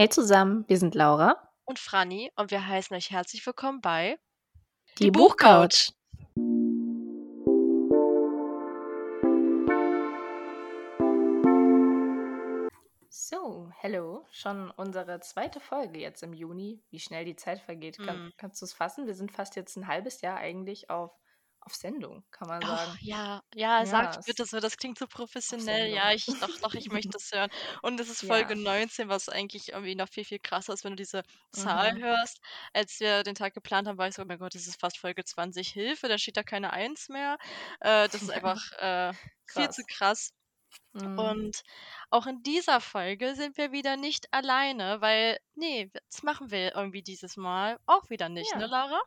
Hey zusammen, wir sind Laura und Franny und wir heißen euch herzlich willkommen bei Die, Die Buchcouch. So, hello, schon unsere zweite Folge jetzt im Juni. Wie schnell die Zeit vergeht, Kann, mm. kannst du es fassen? Wir sind fast jetzt ein halbes Jahr eigentlich auf auf Sendung, kann man sagen. Oh, ja, ja, ja, sagt bitte so, das klingt so professionell. Ja, ich doch, doch, ich möchte das hören. Und es ist Folge ja. 19, was eigentlich irgendwie noch viel, viel krasser ist, wenn du diese Zahl mhm. hörst. Als wir den Tag geplant haben, war ich so, oh mein Gott, das ist fast Folge 20. Hilfe, da steht da keine Eins mehr. Äh, das ist einfach äh, viel zu krass. Mhm. Und auch in dieser Folge sind wir wieder nicht alleine, weil, nee, das machen wir irgendwie dieses Mal auch wieder nicht, ne, ja. ne, Laura?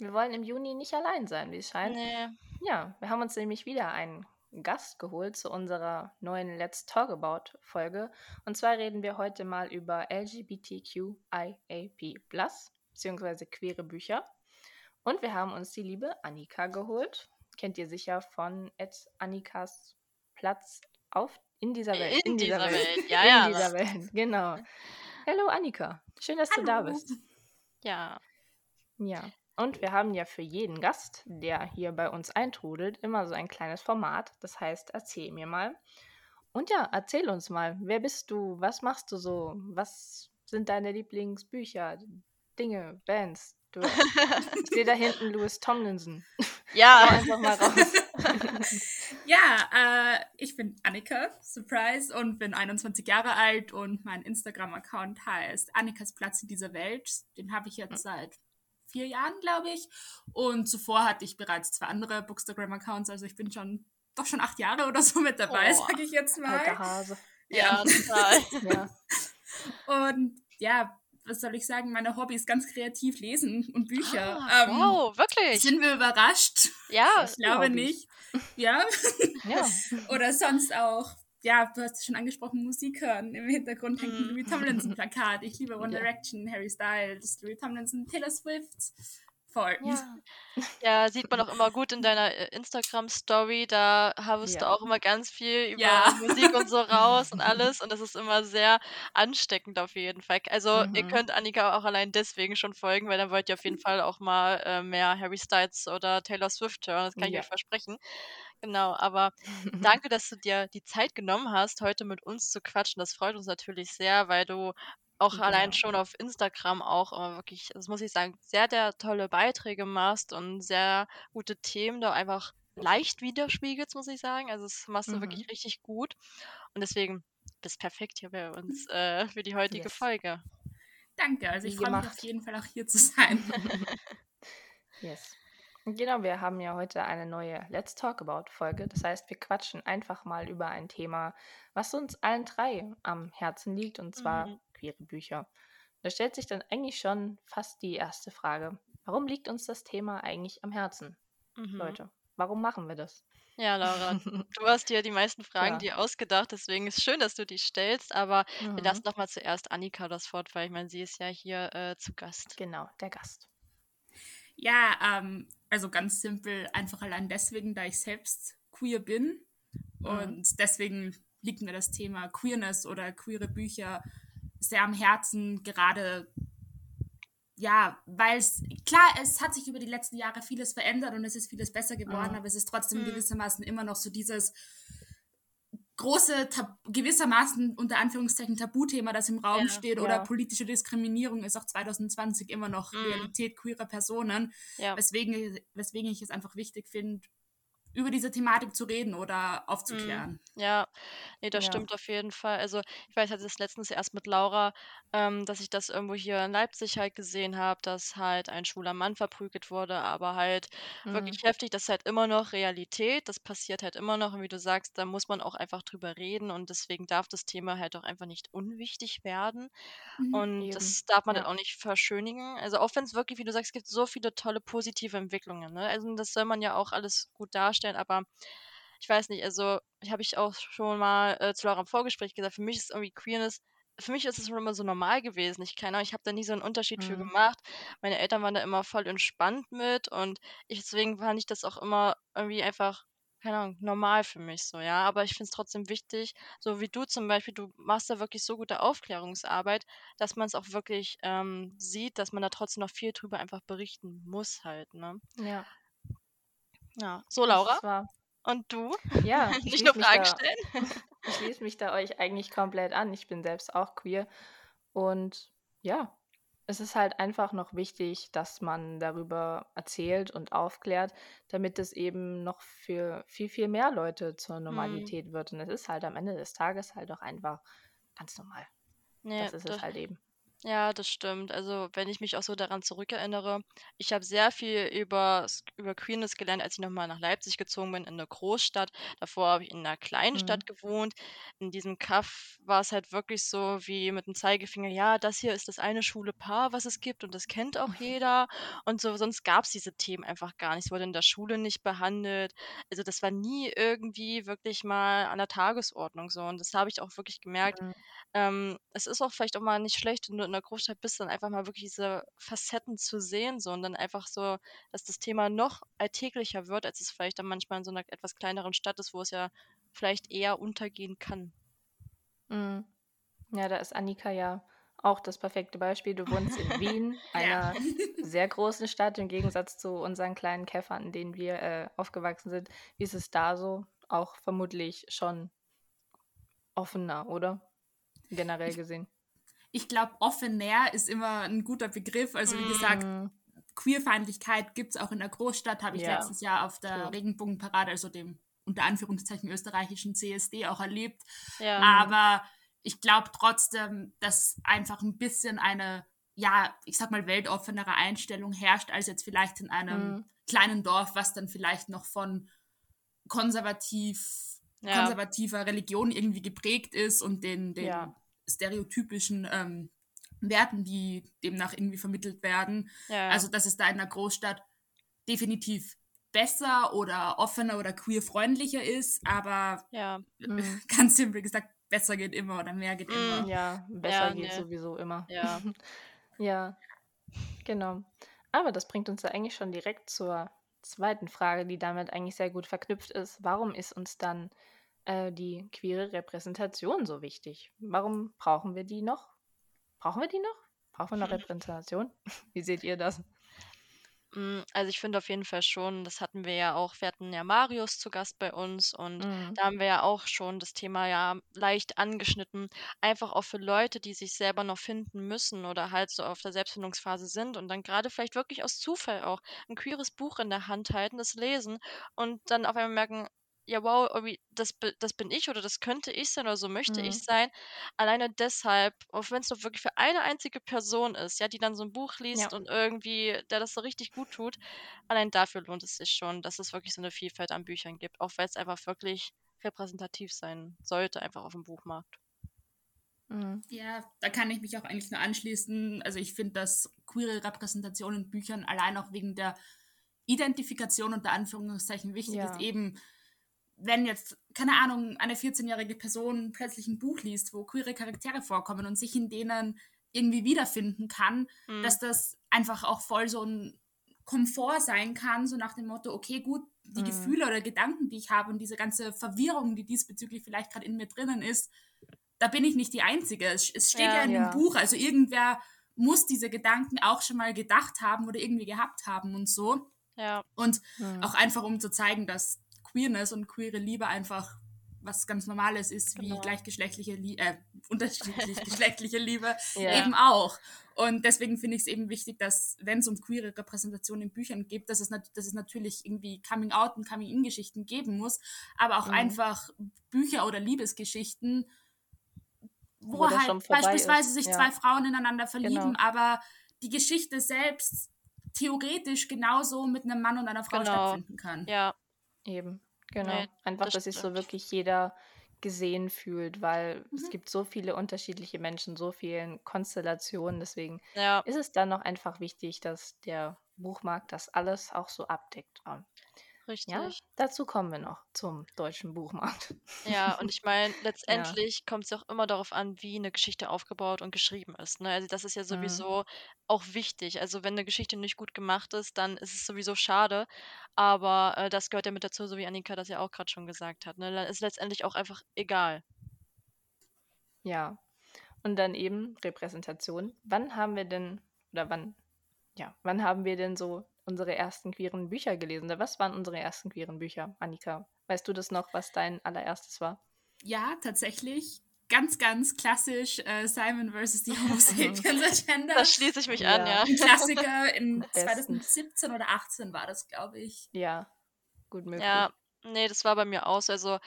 Wir wollen im Juni nicht allein sein, wie es scheint. Nee. Ja, wir haben uns nämlich wieder einen Gast geholt zu unserer neuen Let's Talk About Folge. Und zwar reden wir heute mal über LGBTQIAP+, beziehungsweise queere Bücher. Und wir haben uns die liebe Annika geholt. Kennt ihr sicher von Annikas Platz auf in dieser Welt. In, in dieser, dieser, Welt, Welt. ja, in ja. In dieser Welt, genau. Hallo Annika, schön, dass Hallo. du da bist. Ja. Ja, und wir haben ja für jeden Gast, der hier bei uns eintrudelt, immer so ein kleines Format. Das heißt, erzähl mir mal. Und ja, erzähl uns mal, wer bist du? Was machst du so? Was sind deine Lieblingsbücher, Dinge, Bands? Du, ich sehe da hinten Louis Tomlinson. Ja. einfach mal raus. ja, äh, ich bin Annika, Surprise, und bin 21 Jahre alt und mein Instagram-Account heißt Annikas Platz in dieser Welt. Den habe ich jetzt hm. seit vier Jahren, glaube ich. Und zuvor hatte ich bereits zwei andere Bookstagram-Accounts, also ich bin schon doch schon acht Jahre oder so mit dabei, oh, sage ich jetzt mal. Alter Hase. Ja, total. ja. Und ja, was soll ich sagen, meine Hobbys ganz kreativ lesen und Bücher. Ah, ähm, wow, wirklich? Sind wir überrascht? Ja, ich glaube nicht. Ja. ja. Oder sonst auch ja, du hast es schon angesprochen, Musik hören. Im Hintergrund hängt ein Louis mhm. Tomlinson-Plakat. Ich liebe One Direction, Harry Styles, Louis Tomlinson, Taylor Swift. Voll. Ja. ja, sieht man auch immer gut in deiner äh, Instagram-Story. Da hast ja. du auch immer ganz viel über ja. Musik und so raus und alles. Und das ist immer sehr ansteckend auf jeden Fall. Also, mhm. ihr könnt Annika auch allein deswegen schon folgen, weil dann wollt ihr auf jeden Fall auch mal äh, mehr Harry Styles oder Taylor Swift hören. Das kann ich euch versprechen. Genau, aber danke, dass du dir die Zeit genommen hast, heute mit uns zu quatschen. Das freut uns natürlich sehr, weil du auch genau. allein schon auf Instagram auch wirklich, das muss ich sagen, sehr, sehr tolle Beiträge machst und sehr gute Themen da einfach leicht widerspiegelst, muss ich sagen. Also das machst du mhm. wirklich richtig gut. Und deswegen bist perfekt hier bei uns äh, für die heutige yes. Folge. Danke, also ich freue mich auf jeden Fall auch hier zu sein. yes. Genau, wir haben ja heute eine neue Let's Talk About Folge. Das heißt, wir quatschen einfach mal über ein Thema, was uns allen drei am Herzen liegt, und zwar mhm. Queere Bücher. Da stellt sich dann eigentlich schon fast die erste Frage. Warum liegt uns das Thema eigentlich am Herzen? Mhm. Leute, warum machen wir das? Ja, Laura, du hast dir die meisten Fragen ja. dir ausgedacht, deswegen ist es schön, dass du die stellst, aber mhm. wir lassen doch mal zuerst Annika das Wort, weil ich meine, sie ist ja hier äh, zu Gast. Genau, der Gast. Ja, ähm, also ganz simpel, einfach allein deswegen, da ich selbst queer bin. Und mhm. deswegen liegt mir das Thema Queerness oder queere Bücher sehr am Herzen, gerade ja, weil es, klar, es hat sich über die letzten Jahre vieles verändert und es ist vieles besser geworden, mhm. aber es ist trotzdem mhm. gewissermaßen immer noch so dieses große, gewissermaßen unter Anführungszeichen Tabuthema, das im Raum ja, steht, ja. oder politische Diskriminierung ist auch 2020 immer noch mhm. Realität queerer Personen, ja. weswegen, weswegen ich es einfach wichtig finde, über diese Thematik zu reden oder aufzuklären. Mm, ja, nee, das ja. stimmt auf jeden Fall. Also ich weiß, ich hatte das letztens erst mit Laura, ähm, dass ich das irgendwo hier in Leipzig halt gesehen habe, dass halt ein schwuler Mann verprügelt wurde, aber halt mhm. wirklich heftig, das ist halt immer noch Realität, das passiert halt immer noch und wie du sagst, da muss man auch einfach drüber reden und deswegen darf das Thema halt auch einfach nicht unwichtig werden mhm, und eben. das darf man ja. dann auch nicht verschönigen. Also auch wenn es wirklich, wie du sagst, es gibt so viele tolle positive Entwicklungen, ne? Also das soll man ja auch alles gut darstellen vorstellen, aber ich weiß nicht, also ich habe ich auch schon mal äh, zu Laura im Vorgespräch gesagt, für mich ist irgendwie Queerness für mich ist es schon immer so normal gewesen. Ich keine ich habe da nie so einen Unterschied für mhm. gemacht. Meine Eltern waren da immer voll entspannt mit und ich, deswegen fand ich das auch immer irgendwie einfach keine Ahnung, normal für mich so, ja. Aber ich finde es trotzdem wichtig, so wie du zum Beispiel, du machst da wirklich so gute Aufklärungsarbeit, dass man es auch wirklich ähm, sieht, dass man da trotzdem noch viel drüber einfach berichten muss halt, ne? Ja. Ja. So, Laura. Und du? Ja. Nicht nur Fragen stellen. ich schließe mich da euch eigentlich komplett an. Ich bin selbst auch queer. Und ja, es ist halt einfach noch wichtig, dass man darüber erzählt und aufklärt, damit es eben noch für viel, viel mehr Leute zur mhm. Normalität mhm. wird. Und es ist halt am Ende des Tages halt auch einfach ganz normal. Nee, das ist das, es halt eben. Ja, das stimmt. Also, wenn ich mich auch so daran zurückerinnere, ich habe sehr viel über, über Queerness gelernt, als ich nochmal nach Leipzig gezogen bin, in eine Großstadt. Davor habe ich in einer kleinen Mhm. Stadt gewohnt. In diesem Kaff war es halt wirklich so wie mit dem Zeigefinger, ja, das hier ist das eine schwule Paar, was es gibt und das kennt auch jeder. Und so, sonst gab es diese Themen einfach gar nicht. Es wurde in der Schule nicht behandelt. Also das war nie irgendwie wirklich mal an der Tagesordnung so. Und das habe ich auch wirklich gemerkt. Mhm. Ähm, es ist auch vielleicht auch mal nicht schlecht, in der Großstadt bist, dann einfach mal wirklich diese Facetten zu sehen, so und dann einfach so, dass das Thema noch alltäglicher wird, als es vielleicht dann manchmal in so einer etwas kleineren Stadt ist, wo es ja vielleicht eher untergehen kann. Mhm. Ja, da ist Annika ja auch das perfekte Beispiel. Du wohnst in Wien, einer sehr großen Stadt, im Gegensatz zu unseren kleinen Käffern, in denen wir äh, aufgewachsen sind. Wie ist es da so? Auch vermutlich schon offener, oder? generell gesehen? Ich, glaube, offener ist immer ein guter Begriff. Also wie gesagt, mm. Queerfeindlichkeit gibt es auch in der Großstadt, habe ich ja. letztes Jahr auf der True. Regenbogenparade, also dem unter Anführungszeichen österreichischen CSD auch erlebt. Ja. Aber ich glaube trotzdem, dass einfach ein bisschen eine, ja, ich sag mal, weltoffenere Einstellung herrscht, als jetzt vielleicht in einem mhm. kleinen Dorf, was dann vielleicht noch von konservativ, ja. konservativer Religion irgendwie geprägt ist und den, den ja stereotypischen ähm, Werten, die demnach irgendwie vermittelt werden. Ja. Also, dass es da in einer Großstadt definitiv besser oder offener oder queer-freundlicher ist, aber ja. mhm. ganz simpel gesagt, besser geht immer oder mehr geht mhm. immer. Ja, besser ja, geht nee. sowieso immer. Ja. ja, genau. Aber das bringt uns ja eigentlich schon direkt zur zweiten Frage, die damit eigentlich sehr gut verknüpft ist. Warum ist uns dann äh, die queere Repräsentation so wichtig? Warum brauchen wir die noch? Brauchen wir die noch? Brauchen wir noch Repräsentation? Wie seht ihr das? Hm, also ich finde auf jeden Fall schon, das hatten wir ja auch, wir hatten ja Marius zu Gast bei uns und Mhm. da haben wir ja auch schon das Thema ja leicht angeschnitten. Einfach auch für Leute, die sich selber noch finden müssen oder halt so auf der Selbstfindungsphase sind und dann gerade vielleicht wirklich aus Zufall auch ein queeres Buch in der Hand halten, das lesen und dann auf einmal merken, ja, wow, irgendwie, das, das bin ich oder das könnte ich sein oder so möchte mhm. ich sein. Alleine deshalb, auch wenn es nur wirklich für eine einzige Person ist, ja, die dann so ein Buch liest ja. und irgendwie, der das so richtig gut tut, allein dafür lohnt es sich schon, dass es wirklich so eine Vielfalt an Büchern gibt, auch weil es einfach wirklich repräsentativ sein sollte, einfach auf dem Buchmarkt. Mhm. Ja, da kann ich mich auch eigentlich nur anschließen. Also ich finde, dass queere Repräsentation in Büchern allein auch wegen der Identifikation unter Anführungszeichen wichtig ja. ist, eben wenn jetzt, keine Ahnung, eine 14-jährige Person plötzlich ein Buch liest, wo queere Charaktere vorkommen und sich in denen irgendwie wiederfinden kann, mhm. dass das einfach auch voll so ein Komfort sein kann, so nach dem Motto, okay, gut, die mhm. Gefühle oder Gedanken, die ich habe und diese ganze Verwirrung, die diesbezüglich vielleicht gerade in mir drinnen ist, da bin ich nicht die Einzige. Es, es steht ja, ja in ja. dem Buch, also irgendwer muss diese Gedanken auch schon mal gedacht haben oder irgendwie gehabt haben und so. Ja. Und mhm. auch einfach, um zu zeigen, dass Queerness und queere Liebe einfach was ganz Normales ist, genau. wie gleichgeschlechtliche Liebe, äh, unterschiedlich geschlechtliche Liebe ja. eben auch. Und deswegen finde ich es eben wichtig, dass, wenn es um queere Repräsentation in Büchern geht, dass es, dass es natürlich irgendwie Coming-out und Coming-in-Geschichten geben muss, aber auch mhm. einfach Bücher oder Liebesgeschichten, wo, wo halt beispielsweise ist. sich ja. zwei Frauen ineinander verlieben, genau. aber die Geschichte selbst theoretisch genauso mit einem Mann und einer Frau genau. stattfinden kann. Ja, Eben, genau. Nee, Einfach, das dass sich so wirklich jeder gesehen fühlt, weil mhm. es gibt so viele unterschiedliche Menschen, so vielen Konstellationen. Deswegen ja. ist es dann noch einfach wichtig, dass der Buchmarkt das alles auch so abdeckt. Richtig. Ja, dazu kommen wir noch zum deutschen Buchmarkt. Ja, und ich meine, letztendlich kommt es auch immer darauf an, wie eine Geschichte aufgebaut und geschrieben ist. Ne? Also das ist ja Mhm. sowieso auch wichtig. Also wenn eine Geschichte nicht gut gemacht ist, dann ist es sowieso schade. Aber äh, das gehört ja mit dazu, so wie Annika das ja auch gerade schon gesagt hat. Ne? Dann ist letztendlich auch einfach egal. Ja. Und dann eben Repräsentation. Wann haben wir denn, oder wann, ja, wann haben wir denn so unsere ersten queeren Bücher gelesen? Was waren unsere ersten queeren Bücher, Annika? Weißt du das noch, was dein allererstes war? Ja, tatsächlich. Ganz, ganz klassisch äh, Simon vs. die Homo Sapiens Agenda. Da schließe ich mich ja. an, ja. Ein Klassiker in 2017 oder 18 war das, glaube ich. Ja, gut möglich. Ja, nee, das war bei mir aus. Also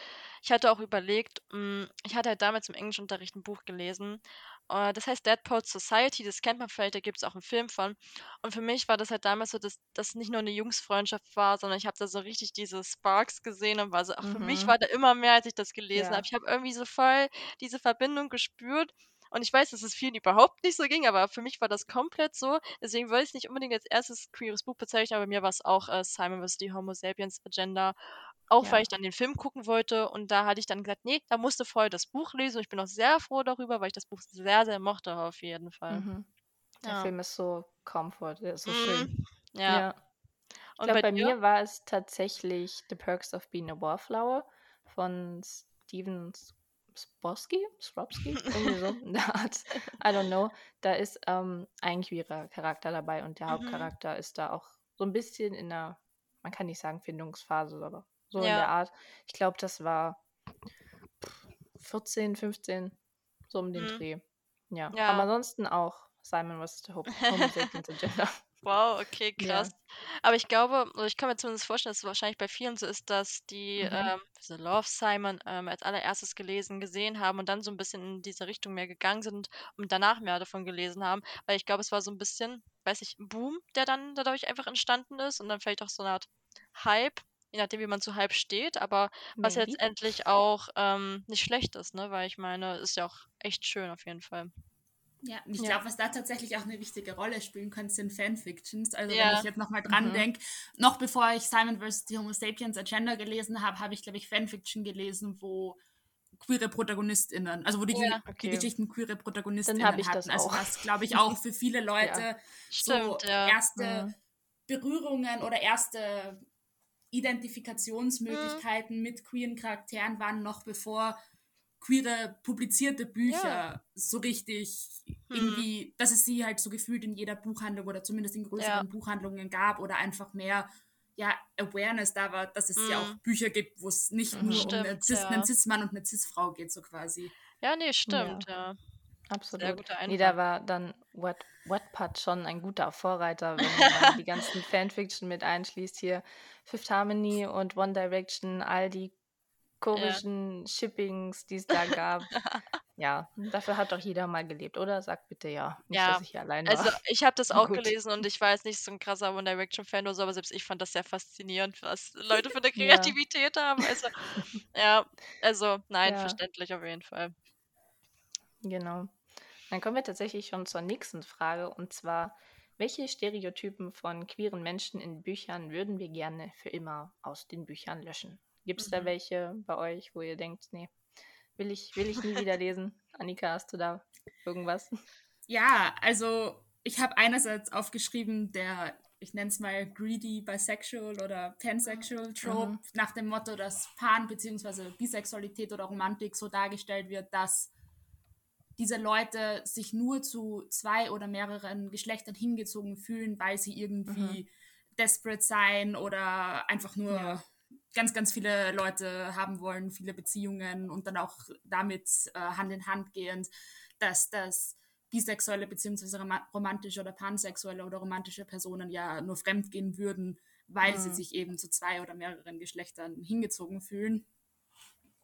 ich hatte auch überlegt, hm, ich hatte halt damals im Englischunterricht ein Buch gelesen das heißt Dead Poets Society, das kennt man vielleicht, da gibt es auch einen Film von. Und für mich war das halt damals so, dass das nicht nur eine Jungsfreundschaft war, sondern ich habe da so richtig diese Sparks gesehen und war so, ach, für mich mhm. war da immer mehr, als ich das gelesen Ja. habe. Ich habe irgendwie so voll diese Verbindung gespürt. Und ich weiß, dass es vielen überhaupt nicht so ging, aber für mich war das komplett so. Deswegen wollte ich es nicht unbedingt als erstes queeres Buch bezeichnen, aber bei mir war es auch äh, Simon vs. die Homo Sapiens Agenda. Auch weil ich dann den Film gucken wollte und da hatte ich dann gesagt, nee, da musst du vorher das Buch lesen. Und ich bin auch sehr froh darüber, weil ich das Buch sehr, sehr mochte auf jeden Fall. Mhm. Der Ja. Film ist so comfort, der ist so schön. Mhm. Ja. Ja. Ich glaube, bei bei mir war es tatsächlich The Perks of Being a Wallflower von Steven Sporsky? Srobsky? Irgendwie so in der Art. I don't know. Da ist ähm, ein queerer Charakter dabei und der Mhm. Hauptcharakter ist da auch so ein bisschen in der, man kann nicht sagen Findungsphase, aber so in der Art. Ich glaube, das war 14, 15, so um den Mhm. Dreh. Ja. Aber ansonsten auch Simon vs. the Agenda. Wow, okay, Ja. krass. Aber ich glaube, oder ich kann mir zumindest vorstellen, dass es wahrscheinlich bei vielen so ist, dass die Mhm. ähm, diese Love Simon ähm, als allererstes gelesen, gesehen haben und dann so ein bisschen in diese Richtung mehr gegangen sind und danach mehr davon gelesen haben. Weil ich glaube, es war so ein bisschen, weiß ich, ein Boom, der dann dadurch einfach entstanden ist und dann vielleicht auch so eine Art Hype je nachdem, wie man zu Hype steht, aber was Maybe. letztendlich auch ähm, nicht schlecht ist, ne? Weil ich meine, ist ja auch echt schön auf jeden Fall. Ja, und ich ja. glaube, was da tatsächlich auch eine wichtige Rolle spielen könnte, sind Fanfictions. Also ja. wenn ich jetzt nochmal dran mhm. denke, noch bevor ich Simon vs. the Homo Sapiens Agenda gelesen habe, habe ich, glaube ich, Fanfiction gelesen, wo queere ProtagonistInnen, also wo die, ja, okay. die Geschichten queere ProtagonistInnen hatten. Das also was, glaube ich, auch für viele Leute ja. so Stimmt, erste mhm. Berührungen oder erste Identifikationsmöglichkeiten mhm. mit queeren Charakteren waren, noch bevor queere publizierte Bücher ja. so richtig mhm. irgendwie, dass es sie halt so gefühlt in jeder Buchhandlung oder zumindest in größeren ja. Buchhandlungen gab oder einfach mehr ja, Awareness da war, dass es mhm. ja auch Bücher gibt, wo es nicht mhm, nur stimmt, um einen, Cis, ja. einen Cis-Mann und eine Cis-Frau geht, so quasi. Ja, nee, stimmt, ja. Absolut. Nee, da war dann What, Wattpad schon ein guter Vorreiter, wenn man die ganzen Fanfiction mit einschließt. Hier Fifth Harmony und One Direction, all die komischen ja. Shippings, die es da gab. ja, dafür hat doch jeder mal gelebt, oder? Sag bitte ja. Nicht, ja. dass ich hier allein war. Also ich habe das auch Gut. gelesen und ich war jetzt nicht so ein krasser One Direction-Fan oder so, aber selbst ich fand das sehr faszinierend, was Leute für eine Kreativität ja. haben. Also, ja, also nein, verständlich auf jeden Fall. Genau. Dann kommen wir tatsächlich schon zur nächsten Frage und zwar, welche Stereotypen von queeren Menschen in Büchern würden wir gerne für immer aus den Büchern löschen? Gibt es mhm. da welche bei euch, wo ihr denkt, nee, will ich, will ich nie wieder lesen? Annika, hast du da irgendwas? Ja, also ich habe einerseits aufgeschrieben, der, ich nenne es mal greedy bisexual oder pansexual Trope, mhm. nach dem Motto, dass Pan- bzw. Bisexualität oder Romantik so dargestellt wird, dass diese Leute sich nur zu zwei oder mehreren Geschlechtern hingezogen fühlen, weil sie irgendwie mhm. desperate sein oder einfach nur ja. ganz, ganz viele Leute haben wollen, viele Beziehungen und dann auch damit äh, Hand in Hand gehend, dass das bisexuelle beziehungsweise romantische oder pansexuelle oder romantische Personen ja nur fremdgehen würden, weil mhm. sie sich eben zu zwei oder mehreren Geschlechtern hingezogen fühlen.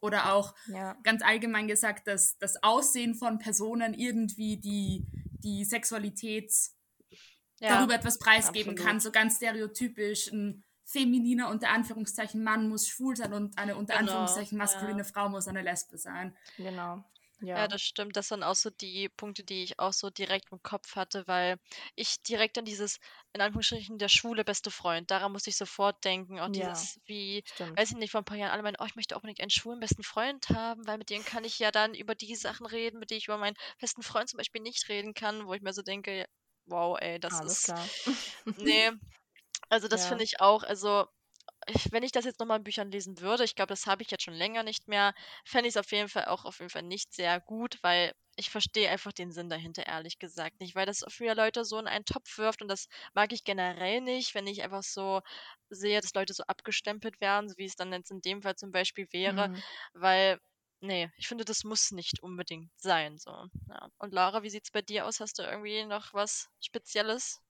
Oder auch ja. ganz allgemein gesagt, dass das Aussehen von Personen irgendwie die, die Sexualität ja. darüber etwas preisgeben Absolut. kann. So ganz stereotypisch. Ein femininer unter Anführungszeichen Mann muss schwul sein und eine unter genau. Anführungszeichen maskuline ja. Frau muss eine Lesbe sein. Genau. Ja. ja, das stimmt. Das sind auch so die Punkte, die ich auch so direkt im Kopf hatte, weil ich direkt an dieses, in Anführungsstrichen, der schwule beste Freund, daran musste ich sofort denken. Auch Ja, dieses, wie, stimmt. weiß ich nicht, vor ein paar Jahren alle meinen, oh, ich möchte auch unbedingt einen schwulen besten Freund haben, weil mit dem kann ich ja dann über die Sachen reden, mit denen ich über meinen besten Freund zum Beispiel nicht reden kann, wo ich mir so denke, wow, ey, das Alles ist, klar. nee, also das finde Ja. ich auch, also ich, wenn ich das jetzt nochmal in Büchern lesen würde, ich glaube, das habe ich jetzt schon länger nicht mehr, fände ich es auf jeden Fall auch auf jeden Fall nicht sehr gut, weil ich verstehe einfach den Sinn dahinter, ehrlich gesagt nicht, weil das für Leute so in einen Topf wirft und das mag ich generell nicht, wenn ich einfach so sehe, dass Leute so abgestempelt werden, so wie es dann jetzt in dem Fall zum Beispiel wäre, Mhm. weil, nee, ich finde, das muss nicht unbedingt sein, so, ja. Und Laura, wie sieht es bei dir aus? Hast du irgendwie noch was Spezielles?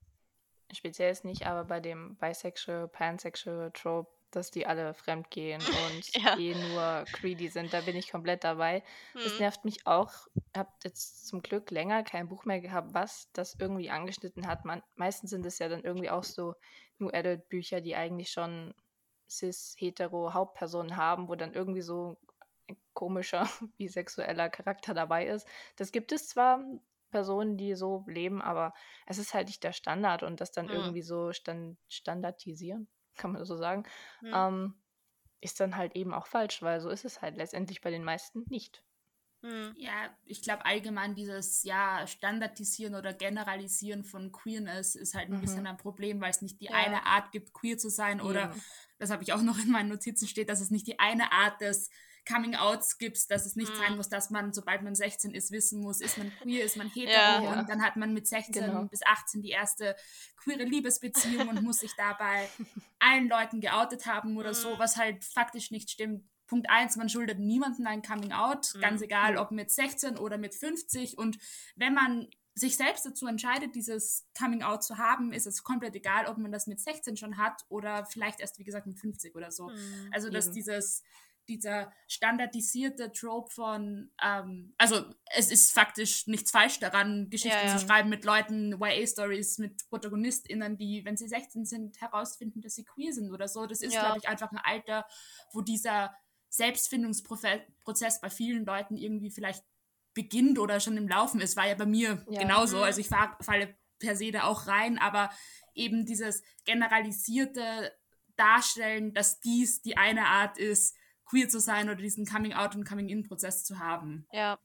Speziell ist nicht, aber bei dem Bisexual, Pansexual Trope, dass die alle fremdgehen und Ja. eh nur greedy sind, da bin ich komplett dabei. Das Hm. nervt mich auch. Ich habe jetzt zum Glück länger kein Buch mehr gehabt, was das irgendwie angeschnitten hat. Man, meistens sind es ja dann irgendwie auch so New Adult Bücher, die eigentlich schon cis-hetero Hauptpersonen haben, wo dann irgendwie so ein komischer bisexueller Charakter dabei ist. Das gibt es zwar, Personen, die so leben, aber es ist halt nicht der Standard und das dann Hm. irgendwie so stand standardisieren, kann man das so sagen, Hm. ähm, ist dann halt eben auch falsch, weil so ist es halt letztendlich bei den meisten nicht. Hm. Ja, ich glaube allgemein dieses ja Standardisieren oder Generalisieren von Queerness ist halt ein Mhm. bisschen ein Problem, weil es nicht die Ja. eine Art gibt, queer zu sein oder Eben. das habe ich auch noch in meinen Notizen steht, dass es nicht die eine Art des Coming Outs gibt, dass es nicht sein Mhm. muss, dass man, sobald man 16 ist, wissen muss, ist man queer, ist man hetero Ja. Ja. und dann hat man mit 16 Genau. bis 18 die erste queere Liebesbeziehung und muss sich dabei allen Leuten geoutet haben oder so, Mhm. was halt faktisch nicht stimmt. Punkt eins, man schuldet niemandem ein Coming Out, Mhm. ganz egal, ob mit 16 oder mit 50. Und wenn man sich selbst dazu entscheidet, dieses Coming Out zu haben, ist es komplett egal, ob man das mit 16 schon hat oder vielleicht erst, wie gesagt, mit 50 oder so. Hm. Also, dass Eben. dieses, dieser standardisierte Trope von, ähm, also es ist faktisch nichts falsch daran, Geschichten Ja, ja. zu schreiben mit Leuten, YA-Stories, mit ProtagonistInnen, die, wenn sie 16 sind, herausfinden, dass sie queer sind oder so. Das ist, Ja. glaube ich, einfach ein Alter, wo dieser Selbstfindungsprozess bei vielen Leuten irgendwie vielleicht beginnt oder schon im Laufen ist. War ja bei mir genauso. Mhm. Also ich fahr, falle per se da auch rein, aber eben dieses generalisierte Darstellen, dass dies die eine Art ist, queer zu sein oder diesen Coming-out und Coming-in-Prozess zu haben. Ja,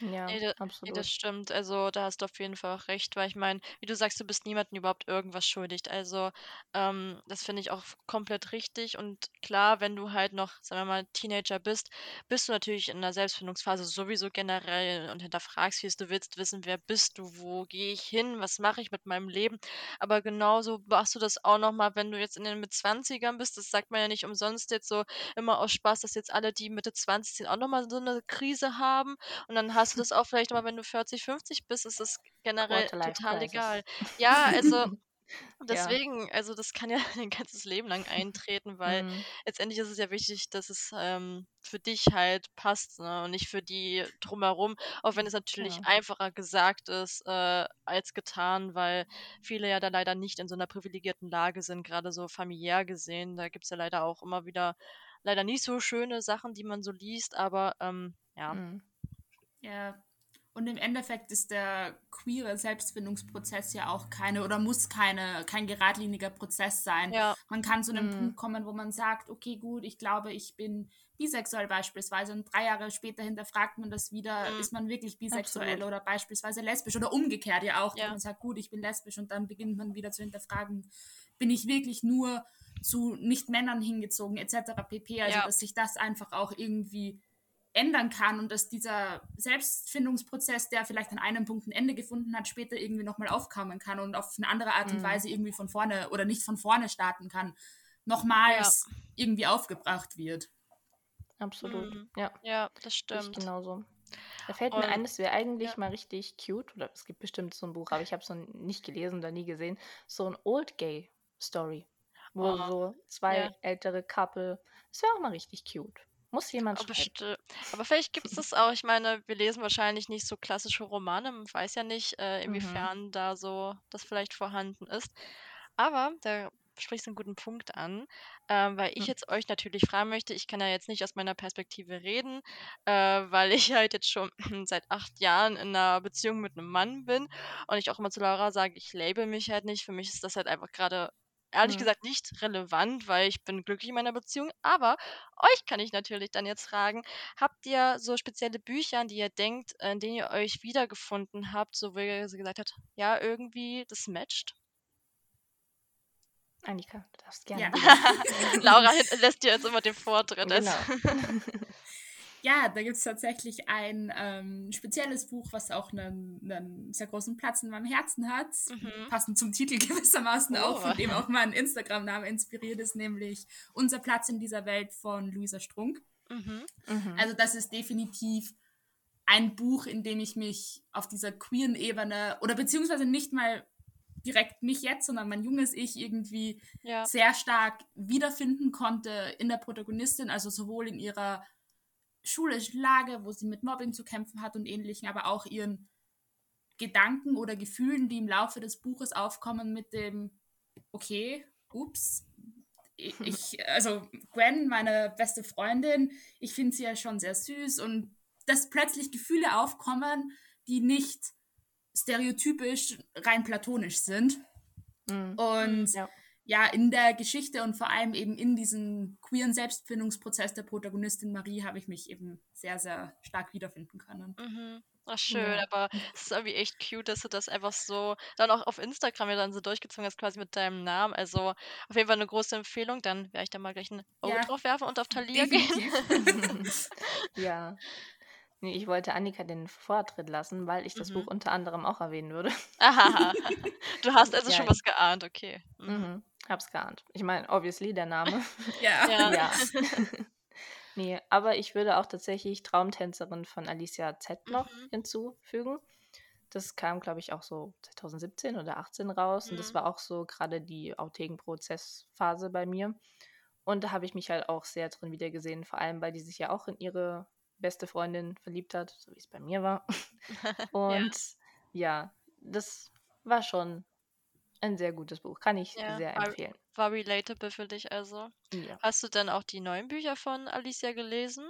Ja, Nee, da, nee, absolut. das stimmt. Also da hast du auf jeden Fall auch recht, weil ich meine, wie du sagst, du bist niemandem überhaupt irgendwas schuldig. Also ähm, das finde ich auch komplett richtig. Und klar, wenn du halt noch, sagen wir mal, Teenager bist, bist du natürlich in der Selbstfindungsphase sowieso generell und hinterfragst, wie es du willst wissen, wer bist du, wo gehe ich hin, was mache ich mit meinem Leben. Aber genauso machst du das auch nochmal, wenn du jetzt in den mit 20ern bist. Das sagt man ja nicht umsonst jetzt so immer aus Spaß, dass jetzt alle, die Mitte 20 sind, auch nochmal so eine Krise haben. Und dann hast du das auch vielleicht mal, wenn du 40, 50 bist, ist es generell total egal. Ja, also Ja. deswegen, also das kann ja dein ganzes Leben lang eintreten, weil Mhm. letztendlich ist es ja wichtig, dass es ähm, für dich halt passt ne? und nicht für die drumherum, auch wenn es natürlich Genau. einfacher gesagt ist äh, als getan, weil viele ja da leider nicht in so einer privilegierten Lage sind, gerade so familiär gesehen. Da gibt es ja leider auch immer wieder leider nicht so schöne Sachen, die man so liest, aber ähm, ja. Mhm. Ja. Und im Endeffekt ist der queere Selbstfindungsprozess ja auch keine oder muss keine, kein geradliniger Prozess sein. Ja, Man kann zu einem Mhm. Punkt kommen, wo man sagt, okay, gut, ich glaube, ich bin bisexuell beispielsweise und drei Jahre später hinterfragt man das wieder, Mhm. ist man wirklich bisexuell Absolut. oder beispielsweise lesbisch oder umgekehrt ja auch, Ja. man sagt, gut, ich bin lesbisch und dann beginnt man wieder zu hinterfragen, bin ich wirklich nur zu Nicht-Männern hingezogen etc. pp. Also Ja. dass sich das einfach auch irgendwie ändern kann und dass dieser Selbstfindungsprozess, der vielleicht an einem Punkt ein Ende gefunden hat, später irgendwie nochmal aufkommen kann und auf eine andere Art und Mhm. Weise irgendwie von vorne oder nicht von vorne starten kann, nochmals irgendwie aufgebracht wird. Absolut. Mhm. Ja, ja, das stimmt. genauso. Da fällt Und- mir ein, das wäre eigentlich ja. mal richtig cute, oder es gibt bestimmt so ein Buch, aber ich habe es noch nicht gelesen oder nie gesehen, so ein Old Gay Story, wo Oh, so zwei ja. ältere Couple, das wäre auch mal richtig cute. Muss jemand Aber, schreiben. aber vielleicht gibt es das auch. Ich meine, wir lesen wahrscheinlich nicht so klassische Romane. Man weiß ja nicht, äh, Mhm. inwiefern da so das vielleicht vorhanden ist. Aber da sprichst einen guten Punkt an, ähm, weil ich Hm. jetzt euch natürlich fragen möchte, ich kann ja jetzt nicht aus meiner Perspektive reden, äh, weil ich halt jetzt schon seit acht Jahren in einer Beziehung mit einem Mann bin und ich auch immer zu Laura sage, ich label mich halt nicht. Für mich ist das halt einfach gerade ehrlich Mhm. gesagt nicht relevant, weil ich bin glücklich in meiner Beziehung. Aber euch kann ich natürlich dann jetzt fragen, habt ihr so spezielle Bücher, an die ihr denkt, in denen ihr euch wiedergefunden habt, so wie ihr gesagt habt, ja, irgendwie, das matcht? Annika, du darfst gerne. Ja. Laura lässt dir jetzt immer den Vortritt. Genau. Ja, da gibt es tatsächlich ein ähm, spezielles Buch, was auch einen, einen sehr großen Platz in meinem Herzen hat. Mhm. Passend zum Titel gewissermaßen auch, Oh. von dem auch mein Instagram-Name inspiriert ist, nämlich Unser Platz in dieser Welt von Luisa Strunk. Mhm. Mhm. Also das ist definitiv ein Buch, in dem ich mich auf dieser queeren Ebene oder beziehungsweise nicht mal direkt mich jetzt, sondern mein junges Ich irgendwie Ja. sehr stark wiederfinden konnte in der Protagonistin, also sowohl in ihrer schulischen Lage, wo sie mit Mobbing zu kämpfen hat und ähnlichen, aber auch ihren Gedanken oder Gefühlen, die im Laufe des Buches aufkommen mit dem, okay, ups, ich, also Gwen, meine beste Freundin, ich finde sie ja schon sehr süß und dass plötzlich Gefühle aufkommen, die nicht stereotypisch rein platonisch sind. Mhm. Und Ja. Ja, in der Geschichte und vor allem eben in diesem queeren Selbstfindungsprozess der Protagonistin Marie habe ich mich eben sehr, sehr stark wiederfinden können. Mhm. Ach, schön, Ja. aber es ist irgendwie echt cute, dass du das einfach so dann auch auf Instagram ja dann so durchgezogen hast, quasi mit deinem Namen. Also auf jeden Fall eine große Empfehlung. Dann werde ich da mal gleich ein Auge Ja. drauf werfen und auf Thalia gehen. Ja. Nee, ich wollte Annika den Vortritt lassen, weil ich das Mhm. Buch unter anderem auch erwähnen würde. Aha. Du hast also Ja, schon was geahnt, okay. Mhm. Mhm. Hab's geahnt. Ich meine, obviously der Name. ja. Ja. ja. nee, aber ich würde auch tatsächlich Traumtänzerin von Alicia Z noch Mhm. hinzufügen. Das kam, glaube ich, auch so 2017 oder 18 raus. Und das Mhm. war auch so gerade die Outtake-Prozessphase bei mir. Und da habe ich mich halt auch sehr drin wiedergesehen, vor allem, weil die sich ja auch in ihre beste Freundin verliebt hat, so wie es bei mir war. Und ja, das war schon ein sehr gutes Buch. Kann ich Ja, sehr war- empfehlen. War relatable für dich also. Ja. Hast du denn auch die neuen Bücher von Alicia gelesen?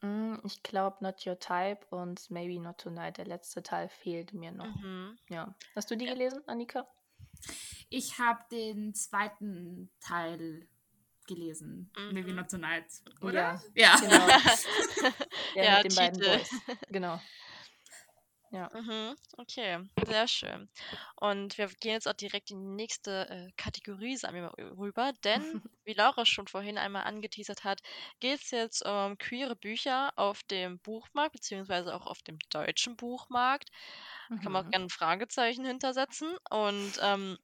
Mm, Ich glaube Not Your Type und Maybe Not Tonight. Der letzte Teil fehlt mir noch. Mhm. Ja. Hast du die gelesen, Annika? Ich habe den zweiten Teil gelesen. Mhm. Maybe Not Tonight, oder? Ja, Ja. genau. Der Ja, mit den beiden. Boys. Genau. Ja. Mhm, okay, sehr schön. Und wir gehen jetzt auch direkt in die nächste äh, Kategorie, sagen wir mal, rüber, denn wie Laura schon vorhin einmal angeteasert hat, geht es jetzt um queere Bücher auf dem Buchmarkt, beziehungsweise auch auf dem deutschen Buchmarkt. Da kann man auch Mhm. gerne ein Fragezeichen hintersetzen. Und ähm,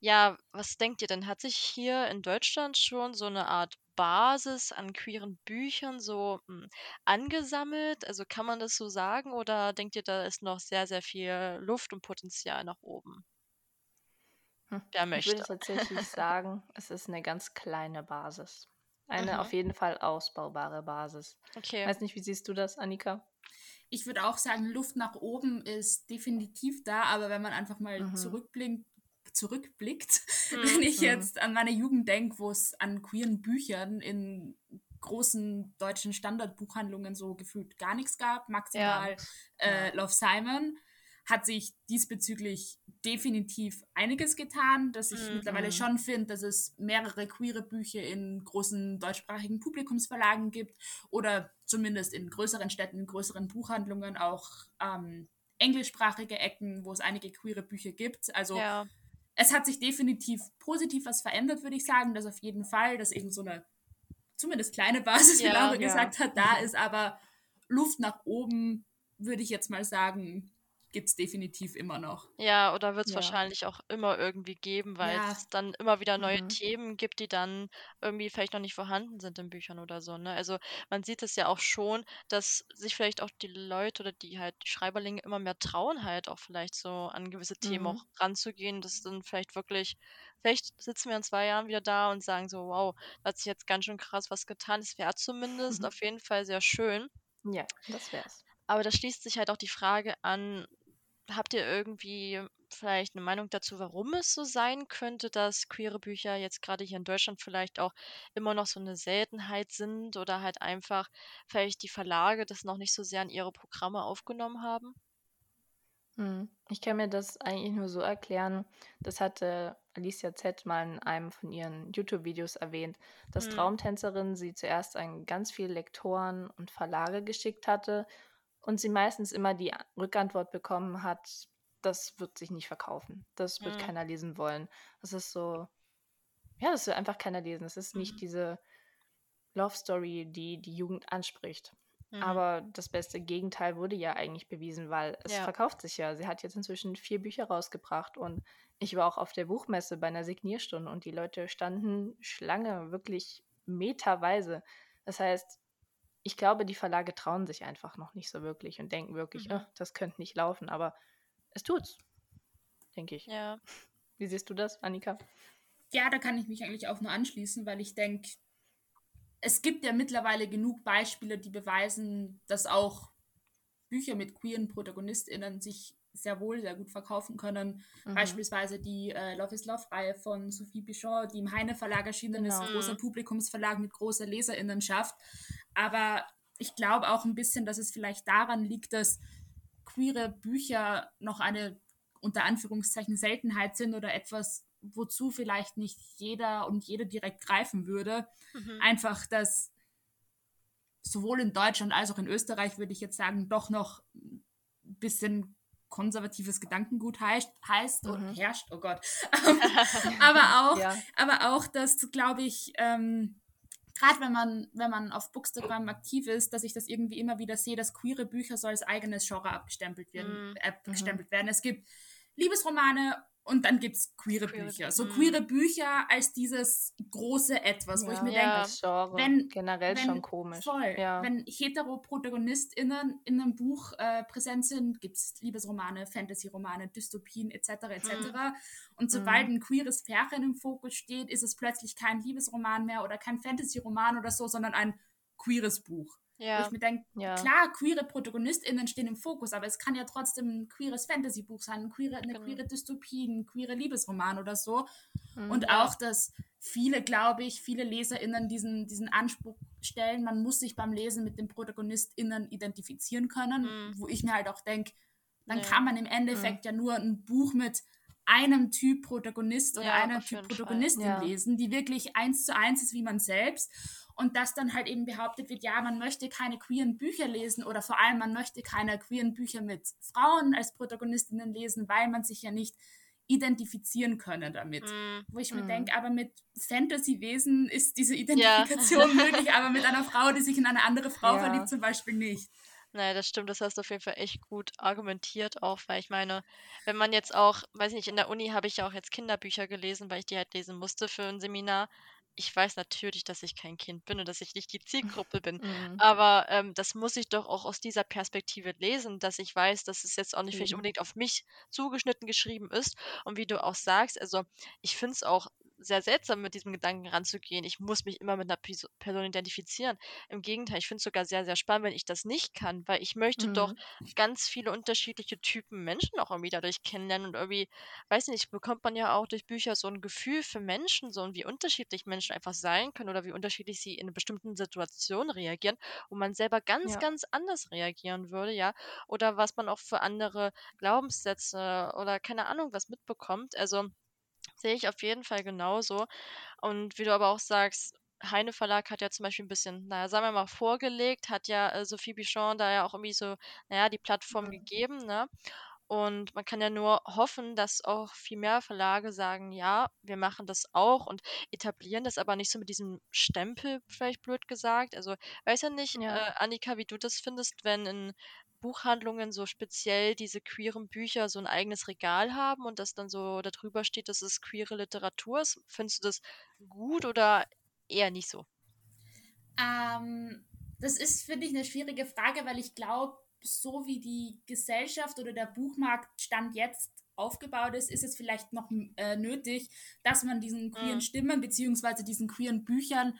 ja, was denkt ihr denn? Hat sich hier in Deutschland schon so eine Art Basis an queeren Büchern so hm, angesammelt? Also kann man das so sagen? Oder denkt ihr, da ist noch sehr, sehr viel Luft und Potenzial nach oben? Hm. Wer Ich würde möchte? tatsächlich sagen, es ist eine ganz kleine Basis. Eine Mhm. auf jeden Fall ausbaubare Basis. Okay. Weiß nicht, wie siehst du das, Annika? Ich würde auch sagen, Luft nach oben ist definitiv da, aber wenn man einfach mal Mhm. zurückblinkt, zurückblickt, Mhm. wenn ich Mhm. jetzt an meine Jugend denke, wo es an queeren Büchern in großen deutschen Standardbuchhandlungen so gefühlt gar nichts gab, maximal äh, Ja. Love Simon, hat sich diesbezüglich definitiv einiges getan, dass ich Mhm. mittlerweile schon finde, dass es mehrere queere Bücher in großen deutschsprachigen Publikumsverlagen gibt oder zumindest in größeren Städten, in größeren Buchhandlungen auch ähm, englischsprachige Ecken, wo es einige queere Bücher gibt. Also Ja. Es hat sich definitiv positiv was verändert, würde ich sagen. Das auf jeden Fall, dass eben so eine zumindest kleine Basis, wie Ja, Laura ja. gesagt hat, da ist, aber Luft nach oben, würde ich jetzt mal sagen, gibt es definitiv immer noch. Ja, oder wird es Ja. wahrscheinlich auch immer irgendwie geben, weil Ja. es dann immer wieder neue Mhm. Themen gibt, die dann irgendwie vielleicht noch nicht vorhanden sind in Büchern oder so, ne? Also man sieht es ja auch schon, dass sich vielleicht auch die Leute oder die halt die Schreiberlinge immer mehr trauen, halt auch vielleicht so an gewisse Themen Mhm. auch ranzugehen, dass dann vielleicht wirklich, vielleicht sitzen wir in zwei Jahren wieder da und sagen so, wow, da hat sich jetzt ganz schön krass was getan. Es wäre zumindest Mhm. auf jeden Fall sehr schön. Ja, das wär's. Aber da schließt sich halt auch die Frage an, habt ihr irgendwie vielleicht eine Meinung dazu, warum es so sein könnte, dass queere Bücher jetzt gerade hier in Deutschland vielleicht auch immer noch so eine Seltenheit sind oder halt einfach vielleicht die Verlage das noch nicht so sehr in ihre Programme aufgenommen haben? Hm. Ich kann mir das eigentlich nur so erklären. Das hatte Alicia Z mal in einem von ihren YouTube-Videos erwähnt, dass hm. Traumtänzerin sie zuerst an ganz viele Lektoren und Verlage geschickt hatte und sie meistens immer die Rückantwort bekommen hat, das wird sich nicht verkaufen. Das wird mhm. keiner lesen wollen. Das ist so, ja, das will einfach keiner lesen. Das ist nicht mhm. diese Love Story, die die Jugend anspricht. Mhm. Aber das beste Gegenteil wurde ja eigentlich bewiesen, weil es ja. verkauft sich ja. Sie hat jetzt inzwischen vier Bücher rausgebracht und ich war auch auf der Buchmesse bei einer Signierstunde und die Leute standen Schlange, wirklich meterweise. Das heißt, ich glaube, die Verlage trauen sich einfach noch nicht so wirklich und denken wirklich, mhm. oh, das könnte nicht laufen. Aber es tut's, denke ich. Ja. Wie siehst du das, Annika? Ja, da kann ich mich eigentlich auch nur anschließen, weil ich denke, es gibt ja mittlerweile genug Beispiele, die beweisen, dass auch Bücher mit queeren ProtagonistInnen sich sehr wohl sehr gut verkaufen können. Mhm. Beispielsweise die äh, Love is Love-Reihe von Sophie Bichon, die im Heine Verlag erschienen genau. ist, ein großer Publikumsverlag mit großer Leserinnenschaft. Aber ich glaube auch ein bisschen, dass es vielleicht daran liegt, dass queere Bücher noch eine unter Anführungszeichen Seltenheit sind oder etwas, wozu vielleicht nicht jeder und jede direkt greifen würde. Mhm. Einfach, dass sowohl in Deutschland als auch in Österreich, würde ich jetzt sagen, doch noch ein bisschen konservatives Gedankengut heißt, heißt mhm. und herrscht, oh Gott. aber auch, ja. aber auch, dass, glaube ich, ähm, gerade wenn man, wenn man auf Bookstagram aktiv ist, dass ich das irgendwie immer wieder sehe, dass queere Bücher so als eigenes Genre abgestempelt werden. Mhm. Äh, abgestempelt werden. Es gibt Liebesromane und dann gibt es queere, queere, Bücher. So queere Bücher als dieses große Etwas, ja, wo ich mir ja, denke, wenn generell wenn, schon komisch. Voll, ja. Wenn hetero-ProtagonistInnen in einem Buch äh, präsent sind, gibt es Liebesromane, Fantasy-Romane, Dystopien etc. etc. Mhm. Und sobald mhm. ein queeres Pärchen im Fokus steht, ist es plötzlich kein Liebesroman mehr oder kein Fantasy-Roman oder so, sondern ein queeres Buch. Ja. Wo ich mir denke, ja. klar, queere ProtagonistInnen stehen im Fokus, aber es kann ja trotzdem ein queeres Fantasy-Buch sein, ein queere, eine genau. queere Dystopie, ein queere Liebesroman oder so. Mhm, und ja. auch, dass viele, glaube ich, viele LeserInnen diesen, diesen Anspruch stellen, man muss sich beim Lesen mit den ProtagonistInnen identifizieren können, mhm. wo ich mir halt auch denke, dann kann man im Endeffekt mhm. ja nur ein Buch mit einem Typ Protagonist oder einer Typ Protagonistin lesen, die wirklich eins zu eins ist wie man selbst und dass dann halt eben behauptet wird, ja, man möchte keine queeren Bücher lesen oder vor allem man möchte keine queeren Bücher mit Frauen als Protagonistinnen lesen, weil man sich ja nicht identifizieren könne damit. Mm. Wo ich mir mm. denke, aber mit Fantasy-Wesen ist diese Identifikation ja. möglich, aber mit einer Frau, die sich in eine andere Frau ja. verliebt, zum Beispiel nicht. Naja, das stimmt, das hast du auf jeden Fall echt gut argumentiert auch, weil ich meine, wenn man jetzt auch, weiß nicht, in der Uni habe ich ja auch jetzt Kinderbücher gelesen, weil ich die halt lesen musste für ein Seminar ich weiß natürlich, dass ich kein Kind bin und dass ich nicht die Zielgruppe bin. Mhm. Aber ähm, das muss ich doch auch aus dieser Perspektive lesen, dass ich weiß, dass es jetzt auch nicht mhm. vielleicht unbedingt auf mich zugeschnitten geschrieben ist. Und wie du auch sagst, also ich finde es auch sehr seltsam, mit diesem Gedanken ranzugehen. Ich muss mich immer mit einer Person identifizieren. Im Gegenteil, ich finde es sogar sehr, sehr spannend, wenn ich das nicht kann, weil ich möchte mhm. doch ganz viele unterschiedliche Typen Menschen auch irgendwie dadurch kennenlernen und irgendwie, weiß nicht, bekommt man ja auch durch Bücher so ein Gefühl für Menschen, so und wie unterschiedlich Menschen einfach sein können oder wie unterschiedlich sie in einer bestimmten Situation reagieren, wo man selber ganz, ja. ganz anders reagieren würde, ja, oder was man auch für andere Glaubenssätze oder keine Ahnung was mitbekommt. Also Sehe ich auf jeden Fall genauso. Und wie du aber auch sagst, Heine Verlag hat ja zum Beispiel ein bisschen, naja, sagen wir mal, vorgelegt, hat ja äh, Sophie Bichon da ja auch irgendwie so, naja, die Plattform mhm. gegeben, ne? Und man kann ja nur hoffen, dass auch viel mehr Verlage sagen, ja, wir machen das auch und etablieren das aber nicht so mit diesem Stempel, vielleicht blöd gesagt. Also weiß ja nicht, ja. Äh, Annika, wie du das findest, wenn in Buchhandlungen so speziell diese queeren Bücher so ein eigenes Regal haben und das dann so darüber steht, dass es queere Literatur ist. Findest du das gut oder eher nicht so? Ähm, das ist, finde ich, eine schwierige Frage, weil ich glaube, so wie die Gesellschaft oder der Buchmarkt Stand jetzt aufgebaut ist, ist es vielleicht noch äh, nötig, dass man diesen queeren mhm. Stimmen beziehungsweise diesen queeren Büchern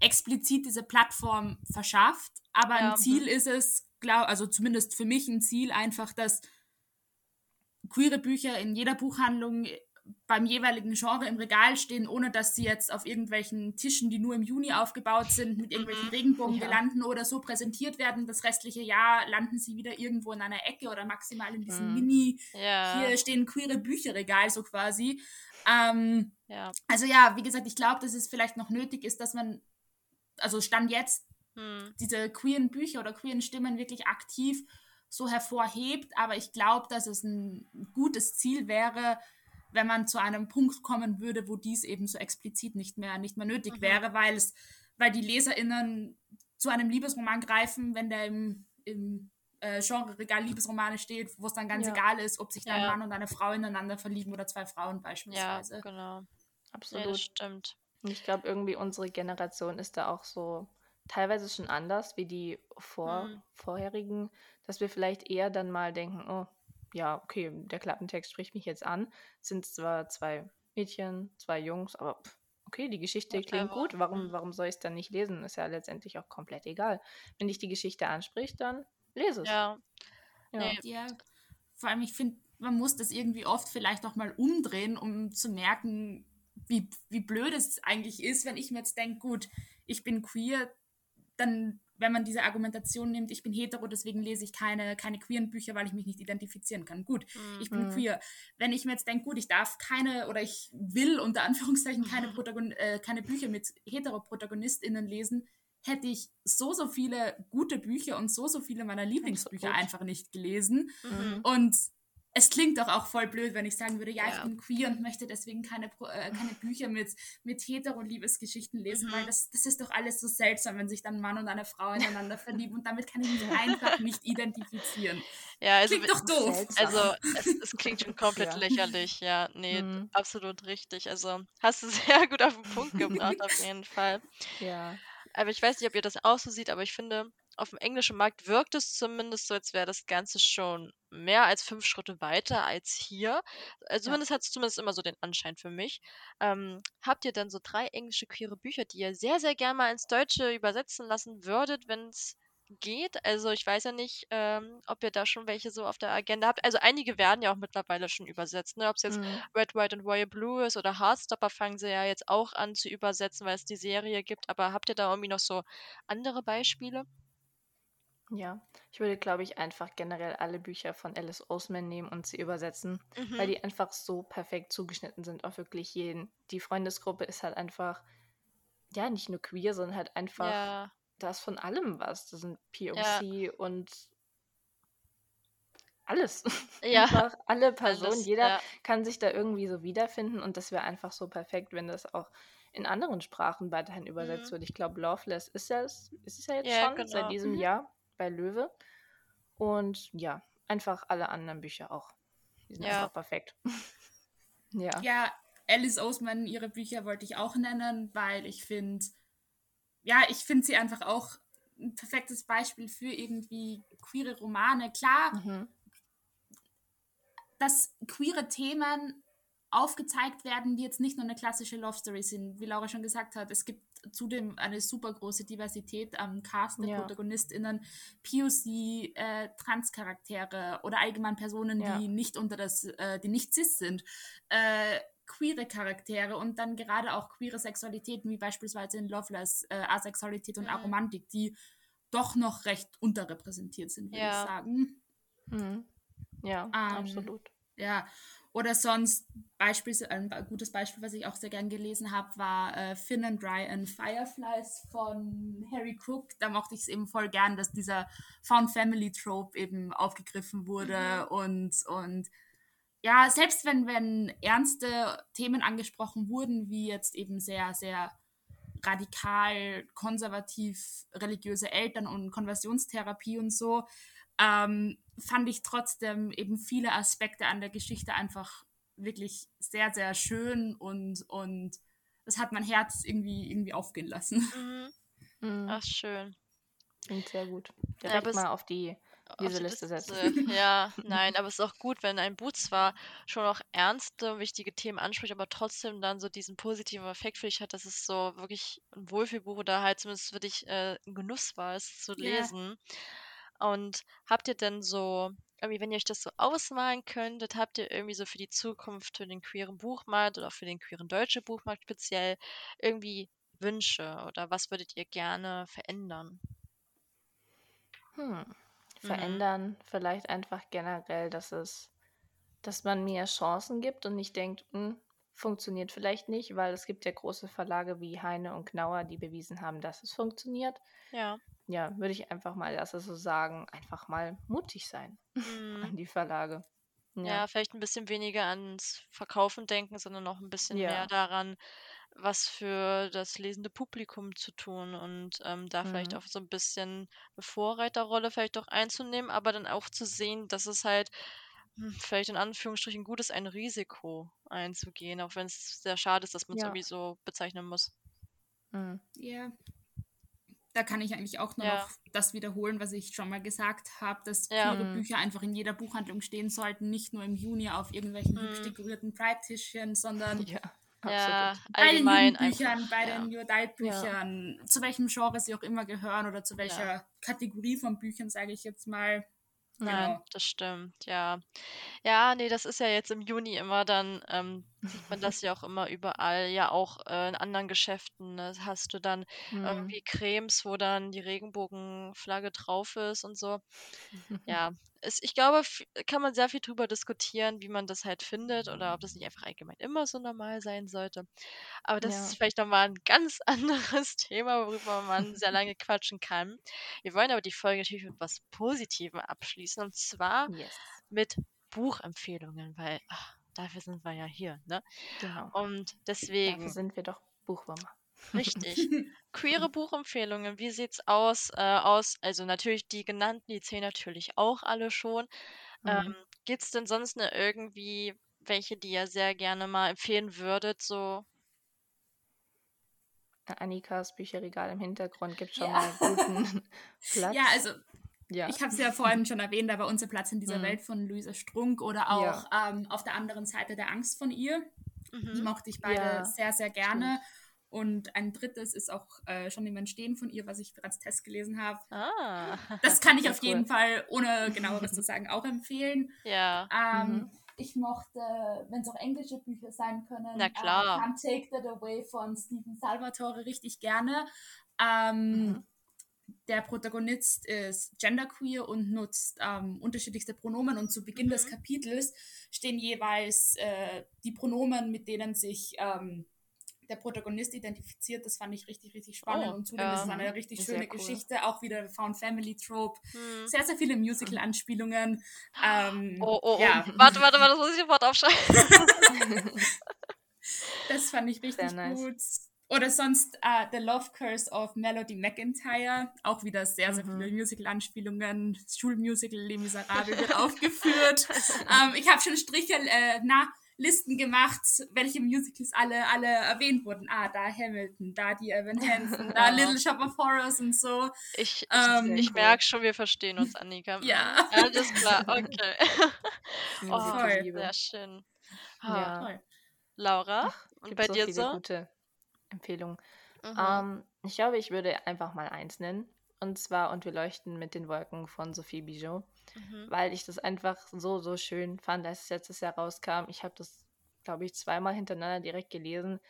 explizit diese Plattform verschafft. Aber ja. ein Ziel ist es, glaube, also zumindest für mich ein Ziel einfach, dass queere Bücher in jeder Buchhandlung beim jeweiligen Genre im Regal stehen, ohne dass sie jetzt auf irgendwelchen Tischen, die nur im Juni aufgebaut sind, mit irgendwelchen mhm. Regenbogengelanden ja. oder so präsentiert werden. Das restliche Jahr landen sie wieder irgendwo in einer Ecke oder maximal in diesem mhm. Mini, ja. hier stehen queere Bücherregal so quasi. Ähm, ja. Also ja, wie gesagt, ich glaube, dass es vielleicht noch nötig ist, dass man, also Stand jetzt, mhm. diese queeren Bücher oder queeren Stimmen wirklich aktiv so hervorhebt, aber ich glaube, dass es ein gutes Ziel wäre, wenn man zu einem Punkt kommen würde, wo dies eben so explizit nicht mehr, nicht mehr nötig mhm. wäre, weil es, weil die LeserInnen zu einem Liebesroman greifen, wenn der im, im äh, Genre-Regal Liebesromane steht, wo es dann ganz ja. egal ist, ob sich da ein Mann und eine Frau ineinander verlieben oder zwei Frauen beispielsweise. Ja, genau. Absolut. Ja, das stimmt. Und ich glaube, irgendwie unsere Generation ist da auch so teilweise schon anders wie die vor, mhm. vorherigen, dass wir vielleicht eher dann mal denken, oh, ja, okay, der Klappentext spricht mich jetzt an. Es sind zwar zwei Mädchen, zwei Jungs, aber okay, die Geschichte okay, klingt gut. Warum, mhm. warum soll ich es dann nicht lesen? Ist ja letztendlich auch komplett egal. Wenn dich die Geschichte anspricht, dann lese es. Ja. Ja. Nee. ja. Vor allem, ich finde, man muss das irgendwie oft vielleicht auch mal umdrehen, um zu merken, wie, wie blöd es eigentlich ist, wenn ich mir jetzt denke, gut, ich bin queer, dann wenn man diese Argumentation nimmt, ich bin hetero, deswegen lese ich keine, keine queeren Bücher, weil ich mich nicht identifizieren kann. Gut, mhm. ich bin mhm. queer. Wenn ich mir jetzt denke, gut, ich darf keine oder ich will unter Anführungszeichen keine, mhm. Protagon äh, keine Bücher mit hetero ProtagonistInnen lesen, hätte ich so, so viele gute Bücher und so, so viele meiner Lieblingsbücher einfach nicht gelesen. Mhm. Und es klingt doch auch voll blöd, wenn ich sagen würde, ja, ja. ich bin queer und möchte deswegen keine, äh, keine Bücher mit, mit hetero-Liebesgeschichten lesen, mhm. weil das, das ist doch alles so seltsam, wenn sich dann ein Mann und eine Frau ineinander verlieben und damit kann ich mich einfach nicht identifizieren. Ja, also, klingt doch doof. Also es, es klingt schon komplett ja. lächerlich, ja. Nee, mhm. absolut richtig. Also hast du sehr gut auf den Punkt gebracht, auf jeden Fall. Ja. Aber ich weiß nicht, ob ihr das auch so seht, aber ich finde, auf dem englischen Markt wirkt es zumindest so, als wäre das Ganze schon mehr als fünf Schritte weiter als hier. Zumindest ja. hat es zumindest immer so den Anschein für mich. Ähm, habt ihr dann so drei englische queere Bücher, die ihr sehr, sehr gerne mal ins Deutsche übersetzen lassen würdet, wenn es geht? Also ich weiß ja nicht, ähm, ob ihr da schon welche so auf der Agenda habt. Also einige werden ja auch mittlerweile schon übersetzt. Ne? Ob es jetzt mhm. Red, White and Royal Blue ist oder Heartstopper fangen sie ja jetzt auch an zu übersetzen, weil es die Serie gibt. Aber habt ihr da irgendwie noch so andere Beispiele? Ja, ich würde, glaube ich, einfach generell alle Bücher von Alice Oseman nehmen und sie übersetzen, mhm. weil die einfach so perfekt zugeschnitten sind auf wirklich jeden. Die Freundesgruppe ist halt einfach, ja, nicht nur queer, sondern halt einfach, ja. da ist von allem was. Das sind POC ja. und alles. Ja. einfach alle Personen, alles, jeder ja. kann sich da irgendwie so wiederfinden und das wäre einfach so perfekt, wenn das auch in anderen Sprachen weiterhin übersetzt mhm. wird. Ich glaube, Loveless ist es, ist es ja jetzt schon genau. seit diesem mhm. Jahr bei Löwe. Und ja, einfach alle anderen Bücher auch. Die sind ja. einfach perfekt. ja. Ja, Alice Oseman, ihre Bücher wollte ich auch nennen, weil ich finde, ja, ich finde sie einfach auch ein perfektes Beispiel für irgendwie queere Romane. Klar, mhm. dass queere Themen aufgezeigt werden, die jetzt nicht nur eine klassische Love Story sind. Wie Laura schon gesagt hat, es gibt zudem eine super große Diversität am Cast der ja. ProtagonistInnen, POC, äh, Transcharaktere oder allgemein Personen, ja. die nicht unter das, äh, die nicht cis sind. Äh, queere Charaktere und dann gerade auch queere Sexualitäten, wie beispielsweise in Loveless, äh, Asexualität und mhm. Aromantik, die doch noch recht unterrepräsentiert sind, würde ja. ich sagen. Mhm. Ja, ähm, absolut. Ja, oder sonst Beispiel, ein gutes Beispiel, was ich auch sehr gern gelesen habe, war äh, Finn and Dry and Fireflies von Harry Cook. Da mochte ich es eben voll gern, dass dieser Found Family Trope eben aufgegriffen wurde mhm. und, und ja, selbst wenn, wenn ernste Themen angesprochen wurden, wie jetzt eben sehr, sehr radikal, konservativ religiöse Eltern und Konversionstherapie und so, ähm, fand ich trotzdem eben viele Aspekte an der Geschichte einfach wirklich sehr, sehr schön und, und das hat mein Herz irgendwie, irgendwie aufgehen lassen. Mhm. Mhm. Ach, schön. Klingt sehr gut. Direkt ja, mal auf die Leseliste setzen. Ja, nein, aber es ist auch gut, wenn ein Buch zwar schon auch ernste, wichtige Themen anspricht, aber trotzdem dann so diesen positiven Effekt für dich hat, dass es so wirklich ein Wohlfühlbuch oder halt zumindest für dich äh, ein Genuss war, es zu lesen. Yeah. Und habt ihr denn so, irgendwie, wenn ihr euch das so ausmalen könntet, habt ihr irgendwie so für die Zukunft, für den queeren Buchmarkt oder für den queeren deutschen Buchmarkt speziell irgendwie Wünsche oder was würdet ihr gerne verändern? Hm. Mhm. Verändern mhm. vielleicht einfach generell, dass es, dass man mehr Chancen gibt und nicht denkt, hm, funktioniert vielleicht nicht, weil es gibt ja große Verlage wie Heine und Knauer, die bewiesen haben, dass es funktioniert. Ja. Ja, würde ich einfach mal, das so sagen, einfach mal mutig sein mhm. an die Verlage. Ja. ja. vielleicht ein bisschen weniger ans Verkaufen denken, sondern noch ein bisschen ja. mehr daran, was für das lesende Publikum zu tun und ähm, da mhm. vielleicht auch so ein bisschen eine Vorreiterrolle vielleicht auch einzunehmen, aber dann auch zu sehen, dass es halt hm, vielleicht in Anführungsstrichen gut ist, ein Risiko einzugehen, auch wenn es sehr schade ist, dass man es ja. irgendwie so bezeichnen muss. Mhm. Ja. Da kann ich eigentlich auch nur ja. noch das wiederholen, was ich schon mal gesagt habe, dass ja. queere mhm. Bücher einfach in jeder Buchhandlung stehen sollten, nicht nur im Juni auf irgendwelchen mhm. dekorierten Pride-Tischchen, sondern ja. Ja, bei den Jugendbüchern, bei ja. den New Adult Büchern, ja. zu welchem Genre sie auch immer gehören oder zu welcher ja. Kategorie von Büchern, sage ich jetzt mal. Nein, genau. das stimmt, ja. Ja, nee, das ist ja jetzt im Juni immer dann, ähm, sieht man das ja auch immer überall, ja auch äh, in anderen Geschäften. Ne, hast du dann mhm. irgendwie Cremes, wo dann die Regenbogenflagge drauf ist und so. Ja, es, ich glaube, kann man sehr viel drüber diskutieren, wie man das halt findet oder ob das nicht einfach allgemein immer so normal sein sollte. Aber das ja. ist vielleicht nochmal ein ganz anderes Thema, worüber man sehr lange quatschen kann. Wir wollen aber die Folge natürlich mit was Positivem abschließen und zwar yes. mit Buchempfehlungen, weil ach, dafür sind wir ja hier, ne? Genau. Und deswegen. Dafür sind wir doch Buchwürmer. Richtig. Queere Buchempfehlungen, wie sieht's aus? Äh, aus, also natürlich die genannten, die zählen natürlich auch alle schon. Mhm. Ähm, gibt's denn sonst ne irgendwie welche, die ihr sehr gerne mal empfehlen würdet, so? Annikas Bücherregal im Hintergrund gibt schon ja. mal guten Platz. Ja, also ja. Ich habe es ja vorhin schon erwähnt, aber unser Platz in dieser mhm. Welt von Luisa Strunk oder auch ja. ähm, auf der anderen Seite der Angst von ihr. Mhm. Die mochte ich beide ja. sehr, sehr gerne. Stimmt. Und ein drittes ist auch äh, schon im Entstehen von ihr, was ich bereits Test gelesen habe. Ah. Das kann ich auf cool. jeden Fall, ohne genaueres zu sagen, auch empfehlen. Ja. Ähm, mhm. Ich mochte, wenn es auch englische Bücher sein können, Na klar. Uh, Can't Take That Away von Stephen Salvatore richtig gerne. Ähm, mhm. Der Protagonist ist genderqueer und nutzt ähm, unterschiedlichste Pronomen und zu Beginn mhm. des Kapitels stehen jeweils äh, die Pronomen, mit denen sich ähm, der Protagonist identifiziert. Das fand ich richtig, richtig spannend. Oh, und zudem ja. ist es eine richtig schöne cool. Geschichte. Auch wieder Found Family Trope. Hm. Sehr, sehr viele Musical-Anspielungen. Ähm, oh, oh, oh. Ja. Warte, warte, warte, das muss ich sofort aufschreiben. das fand ich richtig nice. gut. Oder sonst uh, The Love Curse of Melody McIntyre. Auch wieder sehr, sehr mhm. viele Musical-Anspielungen. Schulmusical Les Miserables wird aufgeführt. ähm, ich habe schon Striche, äh, na, Listen gemacht, welche Musicals alle, alle erwähnt wurden. Ah, da Hamilton, da die Evan Hansen, da Little Shop of Horrors und so. Ich, ähm, ich merke schon, wir verstehen uns, Annika. ja. Alles klar, okay. oh, voll. Sehr schön. Ja. ja. Laura, Ach, und bei so dir so? gute Empfehlungen. Mhm. Ähm, ich glaube, ich würde einfach mal eins nennen. Und zwar Und wir leuchten mit den Wolken von Sophie Bijot. Mhm. Weil ich das einfach so, so schön fand, als es letztes Jahr rauskam. Ich habe das, glaube ich, zweimal hintereinander direkt gelesen,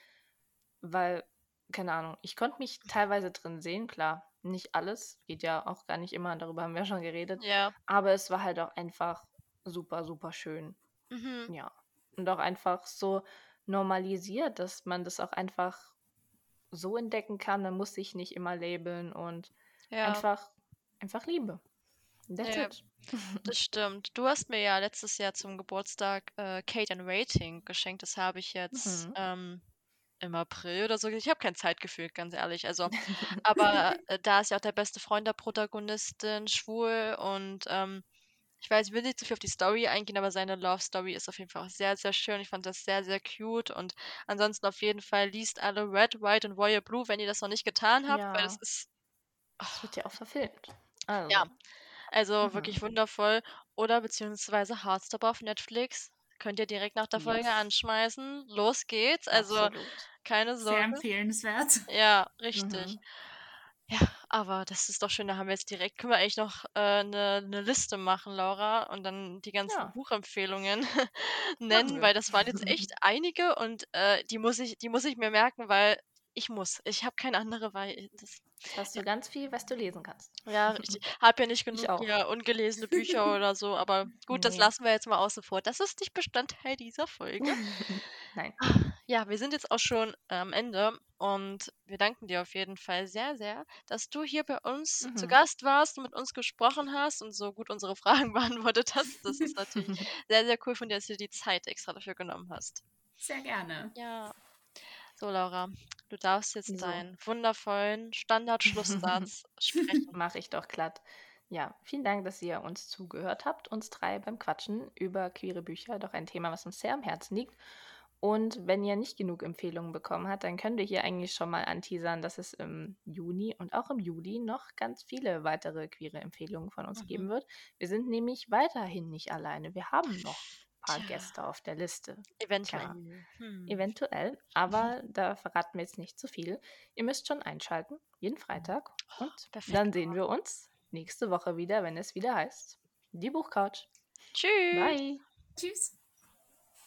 weil, keine Ahnung, ich konnte mich teilweise drin sehen, klar. Nicht alles, geht ja auch gar nicht immer, darüber haben wir schon geredet. Ja. Aber es war halt auch einfach super, super schön. Mhm. Ja. Und auch einfach so normalisiert, dass man das auch einfach so entdecken kann. Man muss sich nicht immer labeln und ja. einfach, einfach Liebe. That's ja, it. Das stimmt. Du hast mir ja letztes Jahr zum Geburtstag äh, Kate and Rating geschenkt. Das habe ich jetzt mhm. ähm, im April oder so. Ich habe kein Zeitgefühl, ganz ehrlich. Also, aber äh, da ist ja auch der beste Freund der Protagonistin schwul und ähm, ich weiß, ich will nicht zu viel auf die Story eingehen, aber seine Love Story ist auf jeden Fall auch sehr, sehr schön. Ich fand das sehr, sehr cute und ansonsten auf jeden Fall liest alle Red, White und Royal Blue, wenn ihr das noch nicht getan habt, ja. weil es ist. Oh. Das wird ja auch verfilmt. Also. Ja, also mhm. wirklich wundervoll. Oder beziehungsweise Heartstopper auf Netflix. Könnt ihr direkt nach der Folge yes. anschmeißen. Los geht's. Also Absolut. keine Sorge. Sehr empfehlenswert. Ja, richtig. Mhm. Ja, Aber das ist doch schön, da haben wir jetzt direkt können wir eigentlich noch, äh, 'ne 'ne Liste machen, Laura, und dann die ganzen Ja. Buchempfehlungen nennen, weil das waren jetzt echt einige und, äh, die muss ich die muss ich mir merken, weil ich muss. Ich habe keine andere, weil das hast du ja. ganz viel, was du lesen kannst. Ja, richtig. Habe ja nicht Ich genug auch. hier ungelesene Bücher oder so, aber gut, das Ne. lassen wir jetzt mal außen vor. Das ist nicht Bestandteil dieser Folge. Nein. Ja, wir sind jetzt auch schon am Ende und wir danken dir auf jeden Fall sehr, sehr, dass du hier bei uns zu Mhm. Gast warst und mit uns gesprochen hast und so gut unsere Fragen beantwortet hast. Das ist natürlich sehr, sehr cool von dir, dass du dir die Zeit extra dafür genommen hast. Sehr gerne. Ja. So, Laura, du darfst jetzt So. deinen wundervollen Standardschlusssatz sprechen. Mache ich doch glatt. Ja, vielen Dank, dass ihr uns zugehört habt, uns drei beim Quatschen über queere Bücher, doch ein Thema, was uns sehr am Herzen liegt. Und wenn ihr nicht genug Empfehlungen bekommen habt, dann könnt ihr hier eigentlich schon mal anteasern, dass es im Juni und auch im Juli noch ganz viele weitere queere Empfehlungen von uns Mhm. geben wird. Wir sind nämlich weiterhin nicht alleine. Wir haben noch paar Tja. Gäste auf der Liste. Eventuell. Hm. Eventuell, aber da verraten wir jetzt nicht zu viel. Ihr müsst schon einschalten, jeden Freitag. Und perfekt. dann sehen wir uns nächste Woche wieder, wenn es wieder heißt, die Buchcouch. Tschüss. Bye. Tschüss.